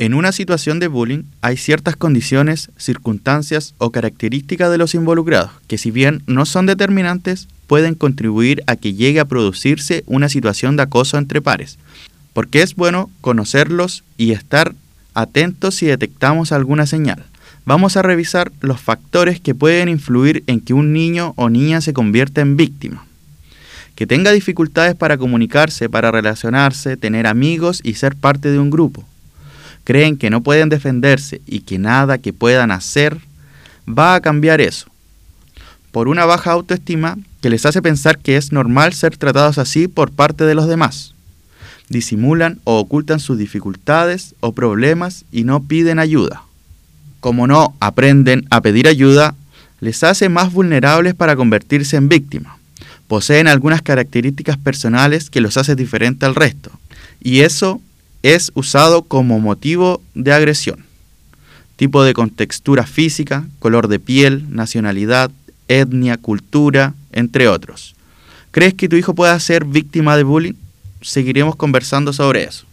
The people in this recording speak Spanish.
En una situación de bullying hay ciertas condiciones, circunstancias o características de los involucrados que si bien no son determinantes, pueden contribuir a que llegue a producirse una situación de acoso entre pares, porque es bueno conocerlos y estar atentos si detectamos alguna señal. Vamos a revisar los factores que pueden influir en que un niño o niña se convierta en víctima. Que tenga dificultades para comunicarse, para relacionarse, tener amigos y ser parte de un grupo creen que no pueden defenderse y que nada que puedan hacer va a cambiar eso. Por una baja autoestima que les hace pensar que es normal ser tratados así por parte de los demás. Disimulan o ocultan sus dificultades o problemas y no piden ayuda. Como no aprenden a pedir ayuda, les hace más vulnerables para convertirse en víctimas. Poseen algunas características personales que los hace diferente al resto. Y eso es usado como motivo de agresión. Tipo de contextura física, color de piel, nacionalidad, etnia, cultura, entre otros. ¿Crees que tu hijo pueda ser víctima de bullying? Seguiremos conversando sobre eso.